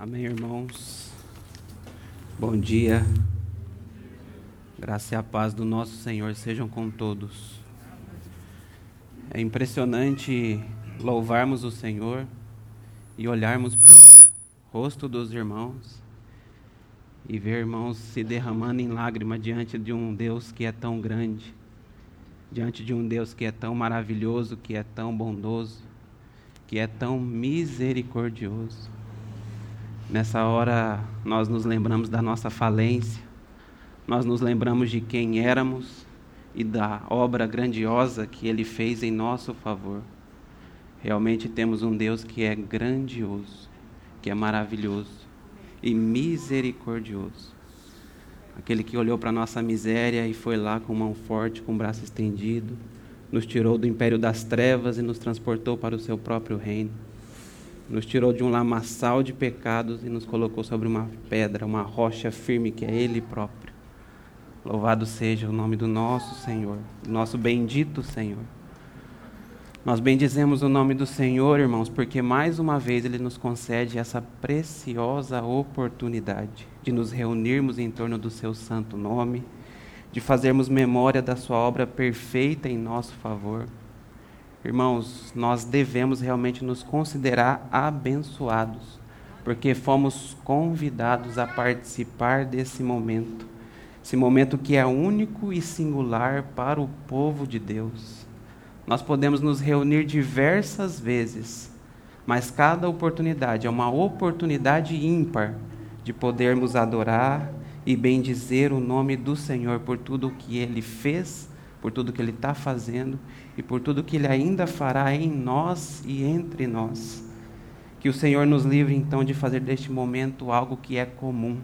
Amém, irmãos. Bom dia. Graça e a paz do nosso Senhor sejam com todos. É impressionante louvarmos o Senhor e olharmos para o rosto dos irmãos e ver irmãos se derramando em lágrima diante de um Deus que é tão grande, diante de um Deus que é tão maravilhoso, que é tão bondoso, que é tão misericordioso. Nessa hora, nós nos lembramos da nossa falência, nós nos lembramos de quem éramos e da obra grandiosa que Ele fez em nosso favor. Realmente temos um Deus que é grandioso, que é maravilhoso e misericordioso. Aquele que olhou para a nossa miséria e foi lá com mão forte, com braço estendido, nos tirou do império das trevas e nos transportou para o seu próprio reino nos tirou de um lamaçal de pecados e nos colocou sobre uma pedra, uma rocha firme que é Ele próprio. Louvado seja o nome do nosso Senhor, nosso bendito Senhor. Nós bendizemos o nome do Senhor, irmãos, porque mais uma vez Ele nos concede essa preciosa oportunidade de nos reunirmos em torno do Seu santo nome, de fazermos memória da Sua obra perfeita em nosso favor Irmãos, nós devemos realmente nos considerar abençoados, porque fomos convidados a participar desse momento, esse momento que é único e singular para o povo de Deus. Nós podemos nos reunir diversas vezes, mas cada oportunidade é uma oportunidade ímpar de podermos adorar e bendizer o nome do Senhor por tudo o que ele fez, por tudo que ele está fazendo e por tudo que Ele ainda fará em nós e entre nós. Que o Senhor nos livre então de fazer deste momento algo que é comum.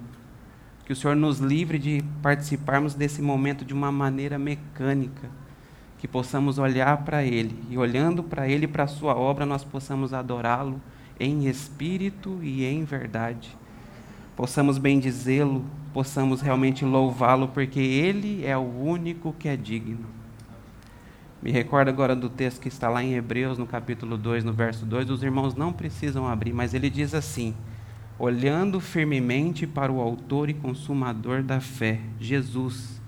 Que o Senhor nos livre de participarmos desse momento de uma maneira mecânica. Que possamos olhar para Ele e, olhando para Ele e para a Sua obra, nós possamos adorá-lo em espírito e em verdade. Possamos bendizê-lo, possamos realmente louvá-lo, porque Ele é o único que é digno. Me recordo agora do texto que está lá em Hebreus, no capítulo 2, no verso 2. Os irmãos não precisam abrir, mas ele diz assim: Olhando firmemente para o Autor e Consumador da fé, Jesus,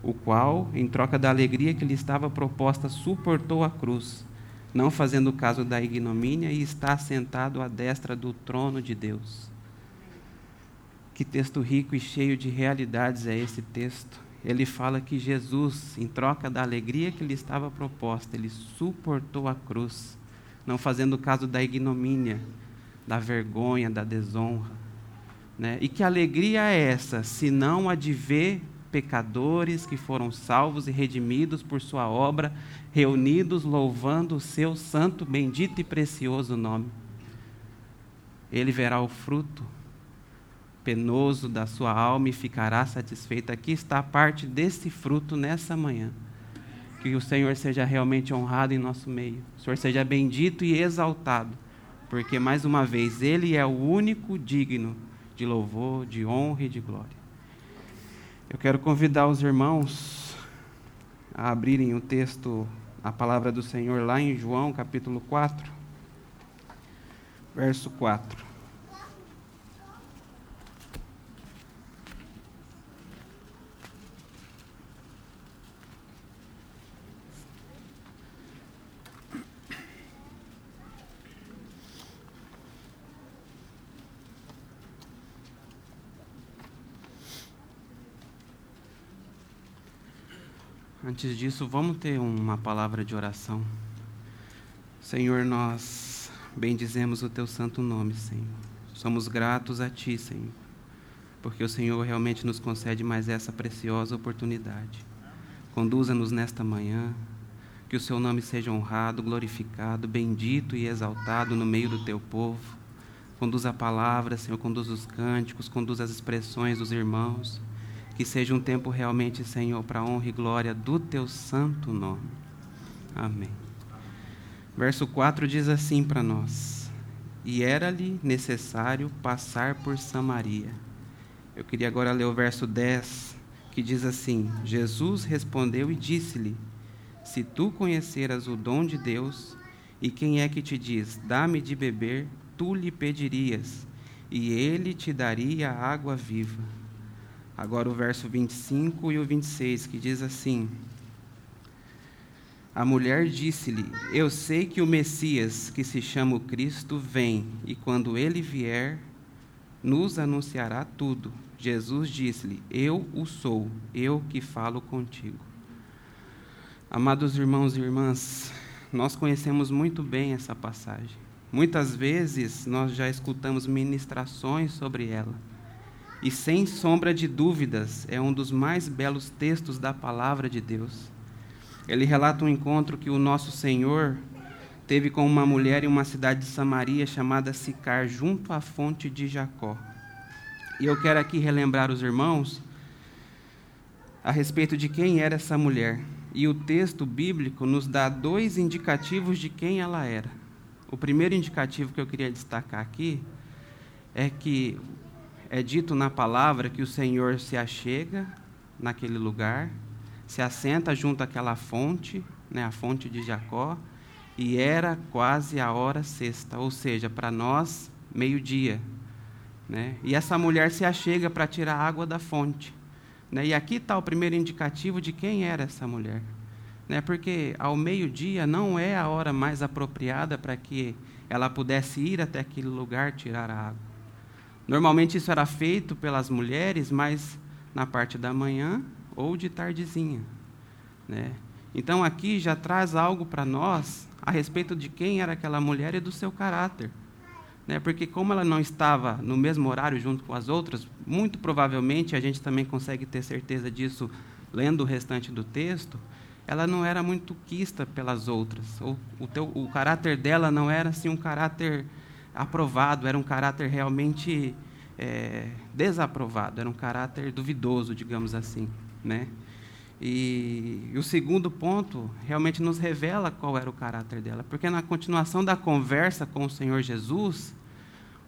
o qual, em troca da alegria que lhe estava proposta, suportou a cruz, não fazendo caso da ignomínia, e está sentado à destra do trono de Deus. Que texto rico e cheio de realidades é esse texto ele fala que Jesus, em troca da alegria que lhe estava proposta, ele suportou a cruz, não fazendo caso da ignomínia, da vergonha, da desonra. Né? E que alegria é essa, se não a de ver pecadores que foram salvos e redimidos por sua obra, reunidos louvando o seu santo, bendito e precioso nome? Ele verá o fruto penoso da sua alma e ficará satisfeito. Aqui está a parte desse fruto nessa manhã. Que o Senhor seja realmente honrado em nosso meio. O Senhor seja bendito e exaltado, porque mais uma vez Ele é o único digno de louvor, de honra e de glória. Eu quero convidar os irmãos a abrirem o texto, a palavra do Senhor lá em João capítulo 4, verso 4. Antes disso, vamos ter uma palavra de oração. Senhor, nós bendizemos o teu santo nome, Senhor. Somos gratos a ti, Senhor, porque o Senhor realmente nos concede mais essa preciosa oportunidade. Conduza-nos nesta manhã, que o seu nome seja honrado, glorificado, bendito e exaltado no meio do teu povo. Conduza a palavra, Senhor, conduz os cânticos, conduz as expressões dos irmãos. Que seja um tempo realmente, Senhor, para honra e glória do teu santo nome. Amém. Verso 4 diz assim para nós: E era-lhe necessário passar por Samaria. Eu queria agora ler o verso 10, que diz assim: Jesus respondeu e disse-lhe: Se tu conheceras o dom de Deus, e quem é que te diz, dá-me de beber, tu lhe pedirias, e ele te daria água viva. Agora o verso 25 e o 26, que diz assim: A mulher disse-lhe: Eu sei que o Messias, que se chama o Cristo, vem, e quando ele vier, nos anunciará tudo. Jesus disse-lhe: Eu o sou, eu que falo contigo. Amados irmãos e irmãs, nós conhecemos muito bem essa passagem. Muitas vezes nós já escutamos ministrações sobre ela. E sem sombra de dúvidas, é um dos mais belos textos da palavra de Deus. Ele relata um encontro que o nosso Senhor teve com uma mulher em uma cidade de Samaria chamada Sicar, junto à fonte de Jacó. E eu quero aqui relembrar os irmãos a respeito de quem era essa mulher. E o texto bíblico nos dá dois indicativos de quem ela era. O primeiro indicativo que eu queria destacar aqui é que é dito na palavra que o Senhor se achega naquele lugar, se assenta junto àquela fonte, né, a fonte de Jacó, e era quase a hora sexta, ou seja, para nós, meio-dia. Né? E essa mulher se achega para tirar água da fonte. Né? E aqui está o primeiro indicativo de quem era essa mulher né? porque ao meio-dia não é a hora mais apropriada para que ela pudesse ir até aquele lugar tirar a água. Normalmente isso era feito pelas mulheres, mas na parte da manhã ou de tardezinha. Né? Então aqui já traz algo para nós a respeito de quem era aquela mulher e do seu caráter. Né? Porque, como ela não estava no mesmo horário junto com as outras, muito provavelmente a gente também consegue ter certeza disso lendo o restante do texto ela não era muito quista pelas outras. O, o, teu, o caráter dela não era assim um caráter aprovado, era um caráter realmente é, desaprovado, era um caráter duvidoso, digamos assim, né? E, e, o segundo ponto realmente nos revela qual era o caráter dela, porque na continuação da conversa com o Senhor Jesus,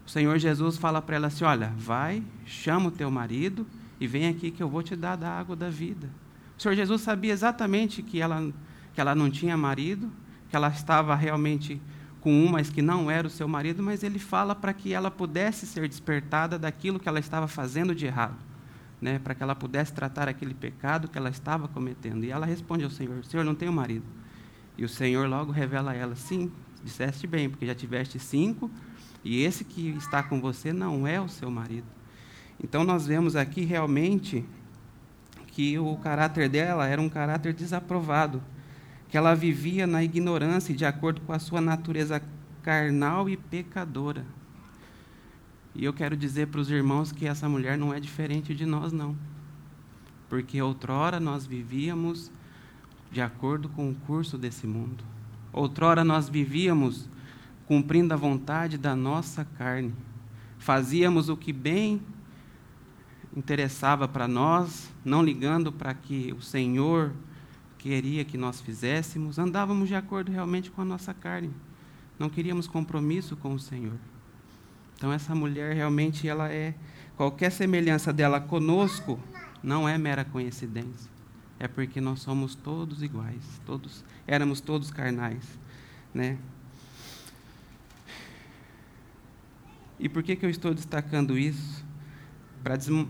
o Senhor Jesus fala para ela assim: Olha, vai, chama o teu marido e vem aqui que eu vou te dar da água da vida. O Senhor Jesus sabia exatamente que ela, que ela não tinha marido, que ela estava realmente com um, mas que não era o seu marido, mas ele fala para que ela pudesse ser despertada daquilo que ela estava fazendo de errado, né? para que ela pudesse tratar aquele pecado que ela estava cometendo. E ela responde ao Senhor: Senhor, não tenho marido. E o Senhor logo revela a ela: Sim, disseste bem, porque já tiveste cinco, e esse que está com você não é o seu marido. Então nós vemos aqui realmente que o caráter dela era um caráter desaprovado, que ela vivia na ignorância de acordo com a sua natureza carnal e pecadora. E eu quero dizer para os irmãos que essa mulher não é diferente de nós, não. Porque outrora nós vivíamos de acordo com o curso desse mundo. Outrora nós vivíamos cumprindo a vontade da nossa carne. Fazíamos o que bem interessava para nós, não ligando para que o Senhor queria que nós fizéssemos, andávamos de acordo realmente com a nossa carne. Não queríamos compromisso com o Senhor. Então essa mulher realmente ela é qualquer semelhança dela conosco não é mera coincidência. É porque nós somos todos iguais, todos éramos todos carnais, né? E por que que eu estou destacando isso?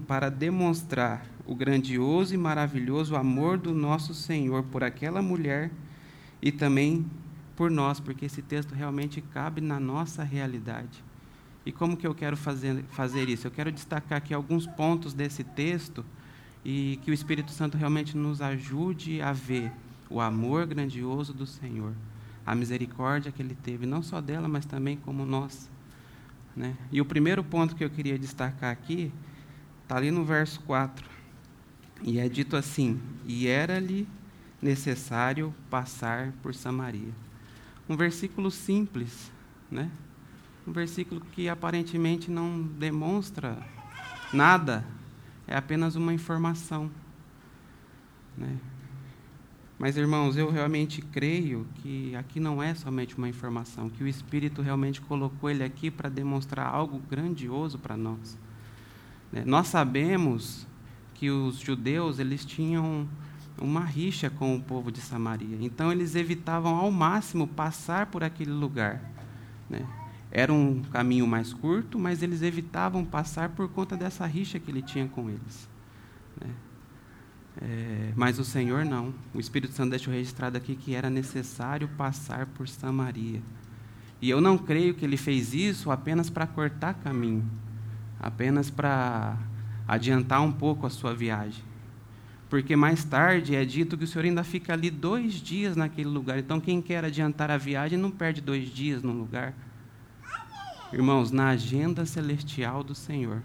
para demonstrar o grandioso e maravilhoso amor do nosso Senhor por aquela mulher e também por nós, porque esse texto realmente cabe na nossa realidade. E como que eu quero fazer, fazer isso? Eu quero destacar aqui alguns pontos desse texto e que o Espírito Santo realmente nos ajude a ver o amor grandioso do Senhor, a misericórdia que Ele teve, não só dela, mas também como nós. Né? E o primeiro ponto que eu queria destacar aqui Está ali no verso 4. E é dito assim: E era-lhe necessário passar por Samaria. Um versículo simples, né? Um versículo que aparentemente não demonstra nada, é apenas uma informação. Né? Mas, irmãos, eu realmente creio que aqui não é somente uma informação, que o Espírito realmente colocou ele aqui para demonstrar algo grandioso para nós. Né? Nós sabemos que os judeus eles tinham uma rixa com o povo de Samaria, então eles evitavam ao máximo passar por aquele lugar. Né? Era um caminho mais curto, mas eles evitavam passar por conta dessa rixa que ele tinha com eles. Né? É, mas o Senhor não. O Espírito Santo deixou registrado aqui que era necessário passar por Samaria. E eu não creio que ele fez isso apenas para cortar caminho, apenas para adiantar um pouco a sua viagem. Porque mais tarde é dito que o Senhor ainda fica ali dois dias naquele lugar. Então, quem quer adiantar a viagem não perde dois dias no lugar. Irmãos, na agenda celestial do Senhor,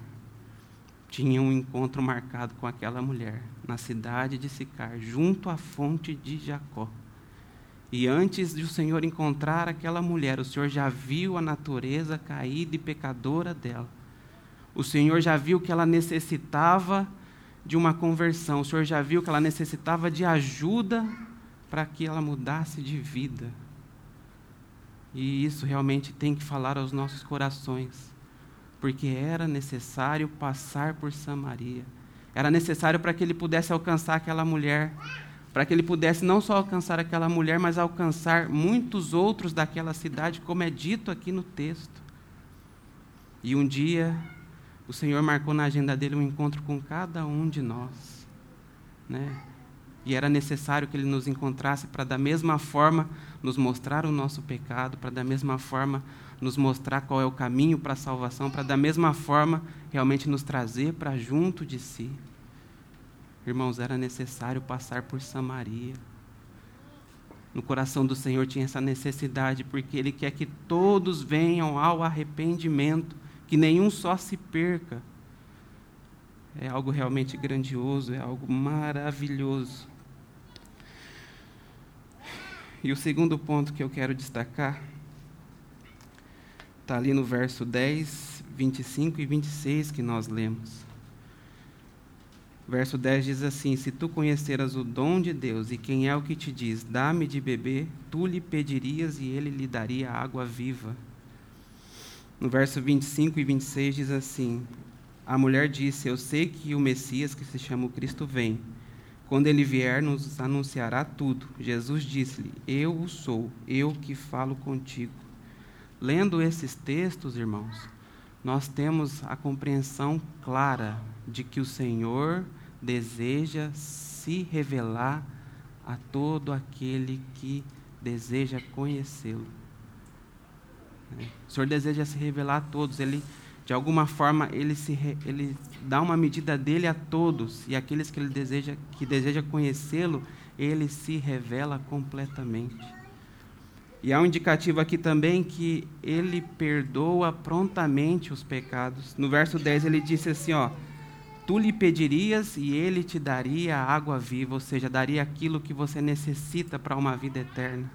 tinha um encontro marcado com aquela mulher, na cidade de Sicar, junto à fonte de Jacó. E antes de o Senhor encontrar aquela mulher, o Senhor já viu a natureza caída e pecadora dela. O Senhor já viu que ela necessitava de uma conversão. O Senhor já viu que ela necessitava de ajuda para que ela mudasse de vida. E isso realmente tem que falar aos nossos corações, porque era necessário passar por Samaria. Era necessário para que ele pudesse alcançar aquela mulher, para que ele pudesse não só alcançar aquela mulher, mas alcançar muitos outros daquela cidade, como é dito aqui no texto. E um dia, o Senhor marcou na agenda dele um encontro com cada um de nós. Né? E era necessário que ele nos encontrasse para, da mesma forma, nos mostrar o nosso pecado, para, da mesma forma, nos mostrar qual é o caminho para a salvação, para, da mesma forma, realmente nos trazer para junto de si. Irmãos, era necessário passar por Samaria. No coração do Senhor tinha essa necessidade, porque Ele quer que todos venham ao arrependimento, que nenhum só se perca. É algo realmente grandioso, é algo maravilhoso. E o segundo ponto que eu quero destacar está ali no verso 10, 25 e 26 que nós lemos. Verso 10 diz assim: Se tu conheceras o dom de Deus e quem é o que te diz, dá-me de beber, tu lhe pedirias e ele lhe daria água viva. No verso 25 e 26 diz assim: A mulher disse: Eu sei que o Messias, que se chama o Cristo, vem. Quando ele vier, nos anunciará tudo. Jesus disse-lhe: Eu o sou, eu que falo contigo. Lendo esses textos, irmãos, nós temos a compreensão clara de que o Senhor deseja se revelar a todo aquele que deseja conhecê-lo. O Senhor deseja se revelar a todos. Ele, de alguma forma, ele se ele dá uma medida dele a todos e aqueles que ele deseja que deseja conhecê-lo, ele se revela completamente. E há um indicativo aqui também que ele perdoa prontamente os pecados. No verso 10 ele disse assim, ó: Tu lhe pedirias e ele te daria água viva, ou seja, daria aquilo que você necessita para uma vida eterna.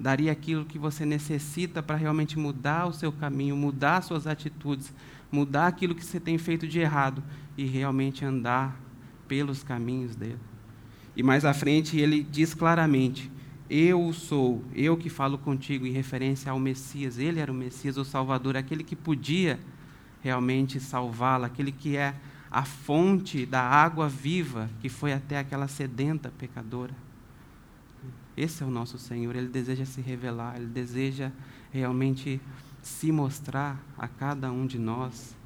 Daria aquilo que você necessita para realmente mudar o seu caminho, mudar suas atitudes, mudar aquilo que você tem feito de errado e realmente andar pelos caminhos dele. E mais à frente ele diz claramente: Eu sou, eu que falo contigo, em referência ao Messias. Ele era o Messias, o Salvador, aquele que podia realmente salvá-la, aquele que é a fonte da água viva que foi até aquela sedenta pecadora. Esse é o nosso Senhor, ele deseja se revelar, ele deseja realmente se mostrar a cada um de nós.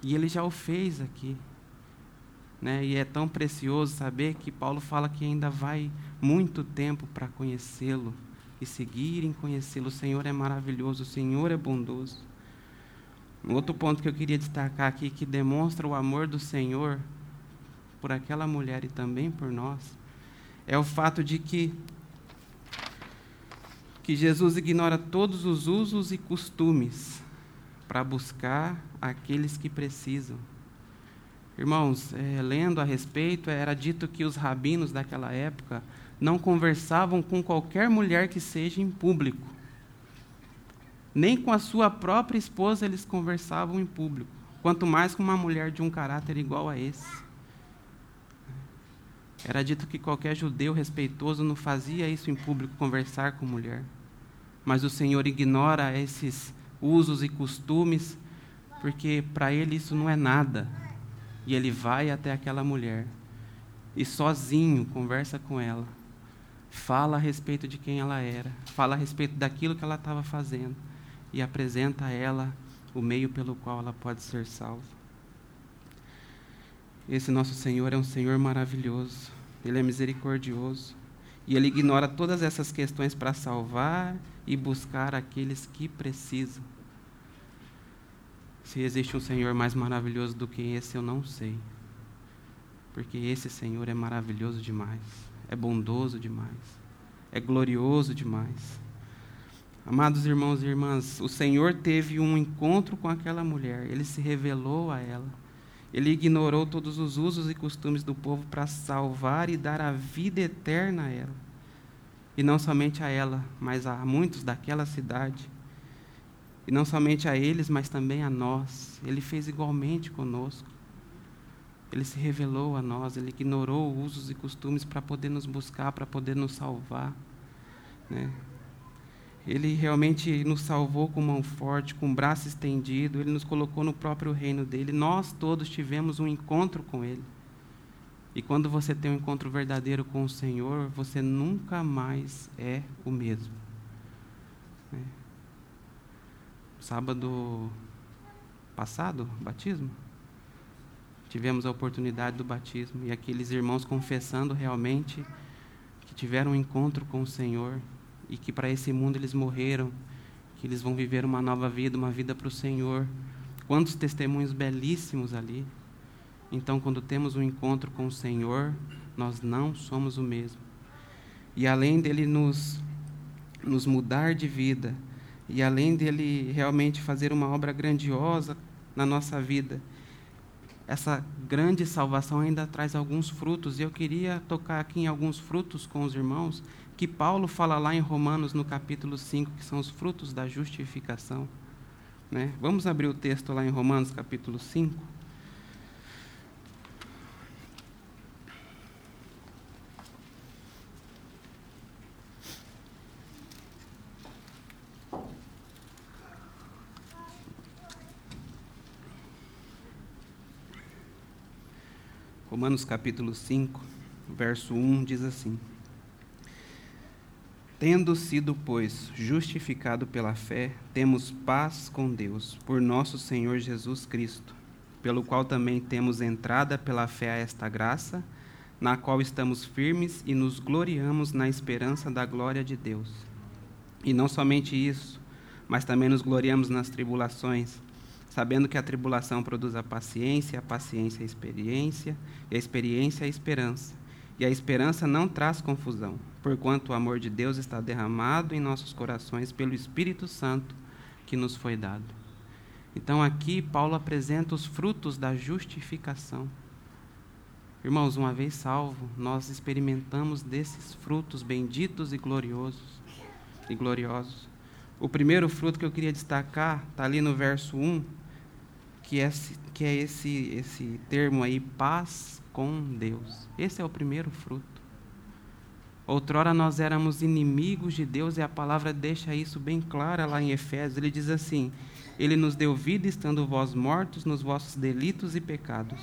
E ele já o fez aqui. Né? E é tão precioso saber que Paulo fala que ainda vai muito tempo para conhecê-lo e seguir em conhecê-lo. O Senhor é maravilhoso, o Senhor é bondoso. Um outro ponto que eu queria destacar aqui, que demonstra o amor do Senhor por aquela mulher e também por nós, é o fato de que, que Jesus ignora todos os usos e costumes para buscar aqueles que precisam. Irmãos, é, lendo a respeito, era dito que os rabinos daquela época não conversavam com qualquer mulher que seja em público nem com a sua própria esposa eles conversavam em público, quanto mais com uma mulher de um caráter igual a esse. Era dito que qualquer judeu respeitoso não fazia isso em público, conversar com mulher. Mas o Senhor ignora esses usos e costumes, porque para ele isso não é nada. E ele vai até aquela mulher e sozinho conversa com ela, fala a respeito de quem ela era, fala a respeito daquilo que ela estava fazendo e apresenta a ela o meio pelo qual ela pode ser salva. Esse nosso Senhor é um Senhor maravilhoso, ele é misericordioso e ele ignora todas essas questões para salvar e buscar aqueles que precisam. Se existe um Senhor mais maravilhoso do que esse, eu não sei. Porque esse Senhor é maravilhoso demais, é bondoso demais, é glorioso demais. Amados irmãos e irmãs, o Senhor teve um encontro com aquela mulher, ele se revelou a ela. Ele ignorou todos os usos e costumes do povo para salvar e dar a vida eterna a ela. E não somente a ela, mas a muitos daquela cidade. E não somente a eles, mas também a nós. Ele fez igualmente conosco. Ele se revelou a nós, ele ignorou usos e costumes para poder nos buscar, para poder nos salvar. Né? Ele realmente nos salvou com mão forte, com braço estendido, ele nos colocou no próprio reino dele. Nós todos tivemos um encontro com ele. E quando você tem um encontro verdadeiro com o Senhor, você nunca mais é o mesmo. É. Sábado passado, batismo, tivemos a oportunidade do batismo e aqueles irmãos confessando realmente que tiveram um encontro com o Senhor e que para esse mundo eles morreram, que eles vão viver uma nova vida, uma vida para o Senhor. Quantos testemunhos belíssimos ali. Então, quando temos um encontro com o Senhor, nós não somos o mesmo. E além dele nos, nos mudar de vida, e além dele realmente fazer uma obra grandiosa na nossa vida, essa grande salvação ainda traz alguns frutos. E eu queria tocar aqui em alguns frutos com os irmãos que Paulo fala lá em Romanos, no capítulo 5, que são os frutos da justificação. Né? Vamos abrir o texto lá em Romanos, capítulo 5. Romanos capítulo 5, verso 1 diz assim: Tendo sido, pois, justificado pela fé, temos paz com Deus, por nosso Senhor Jesus Cristo, pelo qual também temos entrada pela fé a esta graça, na qual estamos firmes e nos gloriamos na esperança da glória de Deus. E não somente isso, mas também nos gloriamos nas tribulações, sabendo que a tribulação produz a paciência, a paciência a experiência, e a experiência a esperança. E a esperança não traz confusão, porquanto o amor de Deus está derramado em nossos corações pelo Espírito Santo que nos foi dado. Então aqui Paulo apresenta os frutos da justificação. Irmãos, uma vez salvo, nós experimentamos desses frutos benditos e gloriosos e gloriosos. O primeiro fruto que eu queria destacar está ali no verso 1, que é, que é esse, esse termo aí, paz com Deus. Esse é o primeiro fruto. Outrora nós éramos inimigos de Deus e a palavra deixa isso bem claro lá em Efésios. Ele diz assim: Ele nos deu vida estando vós mortos nos vossos delitos e pecados,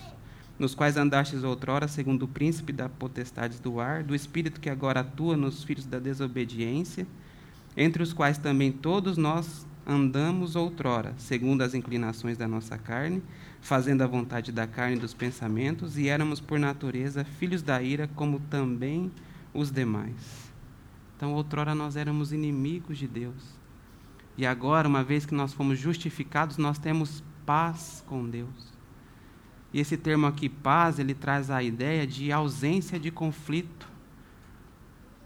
nos quais andastes outrora segundo o príncipe da potestade do ar, do espírito que agora atua nos filhos da desobediência, entre os quais também todos nós andamos outrora, segundo as inclinações da nossa carne, fazendo a vontade da carne e dos pensamentos, e éramos por natureza filhos da ira, como também os demais. Então, outrora nós éramos inimigos de Deus. E agora, uma vez que nós fomos justificados, nós temos paz com Deus. E esse termo aqui, paz, ele traz a ideia de ausência de conflito.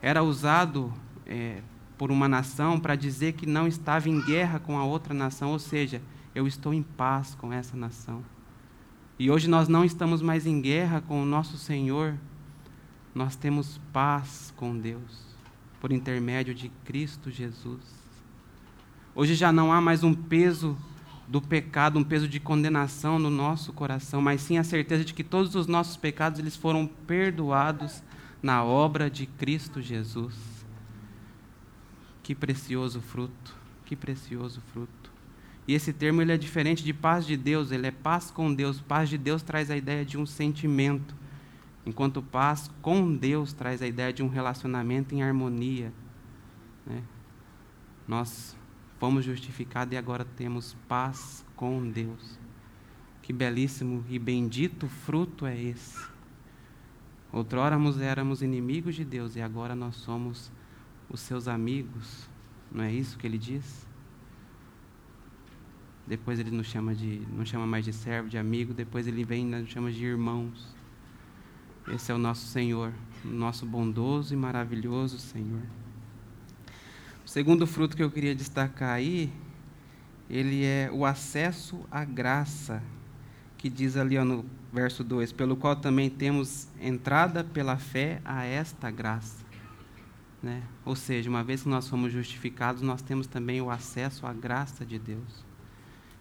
Era usado é, por uma nação para dizer que não estava em guerra com a outra nação, ou seja, eu estou em paz com essa nação. E hoje nós não estamos mais em guerra com o nosso Senhor, nós temos paz com Deus, por intermédio de Cristo Jesus. Hoje já não há mais um peso do pecado, um peso de condenação no nosso coração, mas sim a certeza de que todos os nossos pecados eles foram perdoados na obra de Cristo Jesus. Que precioso fruto, que precioso fruto. E esse termo ele é diferente de paz de Deus, ele é paz com Deus. Paz de Deus traz a ideia de um sentimento, enquanto paz com Deus traz a ideia de um relacionamento em harmonia. Né? Nós fomos justificados e agora temos paz com Deus. Que belíssimo e bendito fruto é esse. Outrora éramos inimigos de Deus e agora nós somos os seus amigos. Não é isso que ele diz? Depois ele nos chama de, não chama mais de servo, de amigo, depois ele vem e nos chama de irmãos. Esse é o nosso Senhor, nosso bondoso e maravilhoso Senhor. O segundo fruto que eu queria destacar aí, ele é o acesso à graça, que diz ali ó, no verso 2: pelo qual também temos entrada pela fé a esta graça. Né? Ou seja, uma vez que nós somos justificados, nós temos também o acesso à graça de Deus.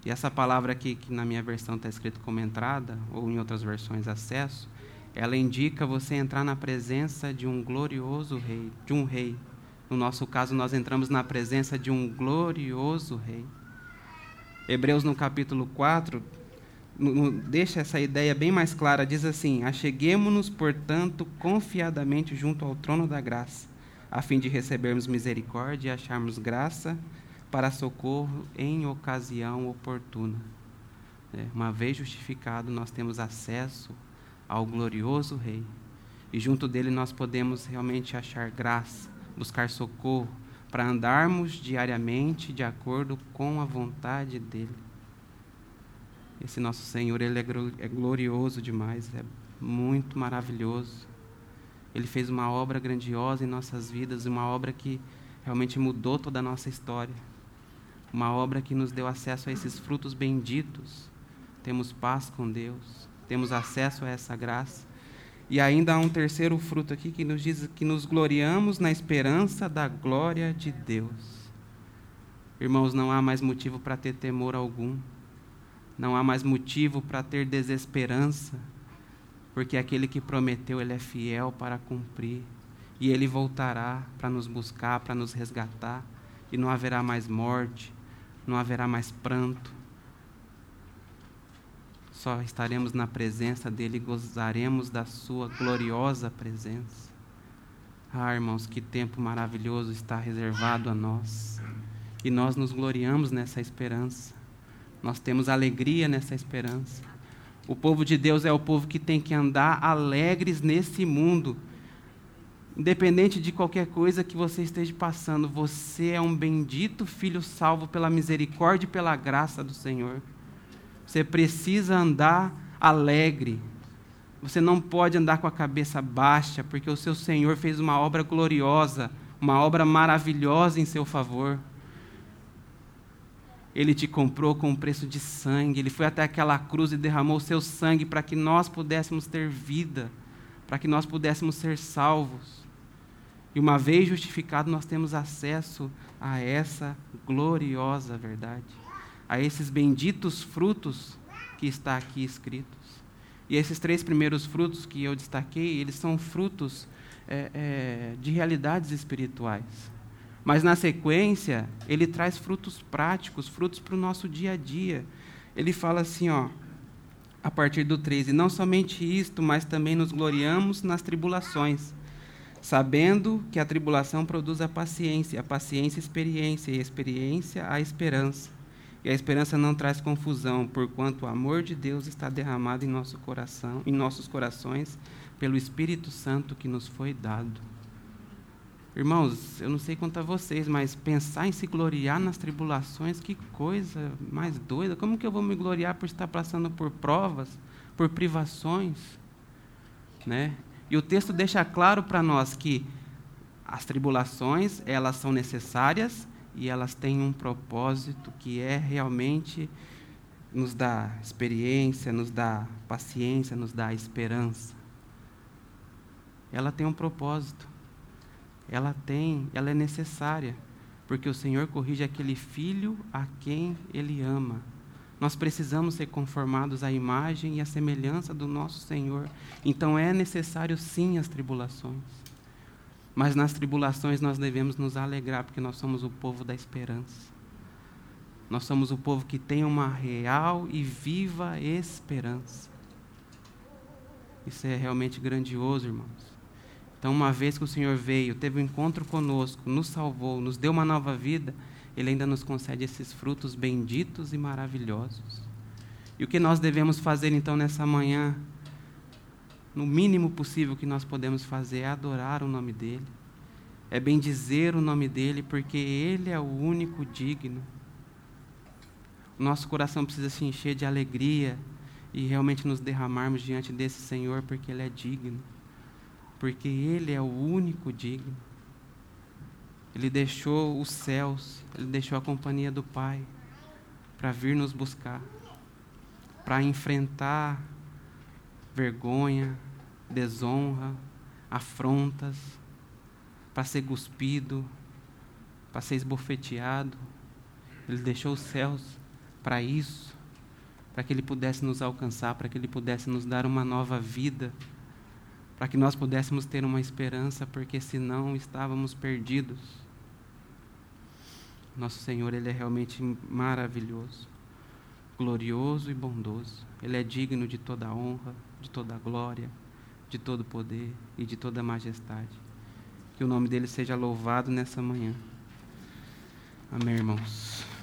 E essa palavra aqui, que na minha versão está escrito como entrada, ou em outras versões acesso, ela indica você entrar na presença de um glorioso rei, de um rei. No nosso caso, nós entramos na presença de um glorioso rei. Hebreus, no capítulo 4, no, deixa essa ideia bem mais clara. Diz assim: Acheguemo-nos, portanto, confiadamente junto ao trono da graça, a fim de recebermos misericórdia e acharmos graça para socorro em ocasião oportuna. É, uma vez justificado, nós temos acesso ao glorioso Rei. E junto dele nós podemos realmente achar graça, buscar socorro, para andarmos diariamente de acordo com a vontade dele. Esse nosso Senhor, ele é glorioso demais, é muito maravilhoso. Ele fez uma obra grandiosa em nossas vidas, uma obra que realmente mudou toda a nossa história uma obra que nos deu acesso a esses frutos benditos. Temos paz com Deus, temos acesso a essa graça. E ainda há um terceiro fruto aqui que nos diz que nos gloriamos na esperança da glória de Deus. Irmãos, não há mais motivo para ter temor algum. Não há mais motivo para ter desesperança, porque aquele que prometeu, ele é fiel para cumprir. E ele voltará para nos buscar, para nos resgatar, e não haverá mais morte, não haverá mais pranto. Só estaremos na presença dele e gozaremos da sua gloriosa presença. Ah, irmãos, que tempo maravilhoso está reservado a nós. E nós nos gloriamos nessa esperança. Nós temos alegria nessa esperança. O povo de Deus é o povo que tem que andar alegres nesse mundo Independente de qualquer coisa que você esteja passando, você é um bendito filho salvo pela misericórdia e pela graça do Senhor. Você precisa andar alegre. Você não pode andar com a cabeça baixa, porque o seu Senhor fez uma obra gloriosa, uma obra maravilhosa em seu favor. Ele te comprou com um preço de sangue. Ele foi até aquela cruz e derramou o seu sangue para que nós pudéssemos ter vida, para que nós pudéssemos ser salvos. E uma vez justificado, nós temos acesso a essa gloriosa verdade, a esses benditos frutos que está aqui escritos. E esses três primeiros frutos que eu destaquei, eles são frutos é, é, de realidades espirituais. Mas na sequência, ele traz frutos práticos, frutos para o nosso dia a dia. Ele fala assim, ó, a partir do 13: Não somente isto, mas também nos gloriamos nas tribulações sabendo que a tribulação produz a paciência, a paciência experiência, e a experiência a esperança. E a esperança não traz confusão, porquanto o amor de Deus está derramado em nosso coração, em nossos corações, pelo Espírito Santo que nos foi dado. Irmãos, eu não sei quanto a vocês, mas pensar em se gloriar nas tribulações, que coisa mais doida. Como que eu vou me gloriar por estar passando por provas, por privações, né? E o texto deixa claro para nós que as tribulações, elas são necessárias e elas têm um propósito que é realmente nos dá experiência, nos dá paciência, nos dá esperança. Ela tem um propósito. Ela tem, ela é necessária, porque o Senhor corrige aquele filho a quem ele ama. Nós precisamos ser conformados à imagem e à semelhança do nosso Senhor. Então é necessário sim as tribulações. Mas nas tribulações nós devemos nos alegrar, porque nós somos o povo da esperança. Nós somos o povo que tem uma real e viva esperança. Isso é realmente grandioso, irmãos. Então, uma vez que o Senhor veio, teve um encontro conosco, nos salvou, nos deu uma nova vida, Ele ainda nos concede esses frutos benditos e maravilhosos. E o que nós devemos fazer então nessa manhã, no mínimo possível que nós podemos fazer, é adorar o nome dEle, é bendizer o nome dEle, porque Ele é o único digno. O nosso coração precisa se encher de alegria e realmente nos derramarmos diante desse Senhor, porque Ele é digno, porque Ele é o único digno. Ele deixou os céus, Ele deixou a companhia do Pai para vir nos buscar para enfrentar vergonha, desonra, afrontas, para ser cuspido, para ser esbofeteado. Ele deixou os céus para isso, para que Ele pudesse nos alcançar, para que Ele pudesse nos dar uma nova vida, para que nós pudéssemos ter uma esperança, porque senão estávamos perdidos. Nosso Senhor, Ele é realmente maravilhoso glorioso e bondoso. Ele é digno de toda honra, de toda glória, de todo poder e de toda majestade. Que o nome dele seja louvado nessa manhã. Amém, irmãos.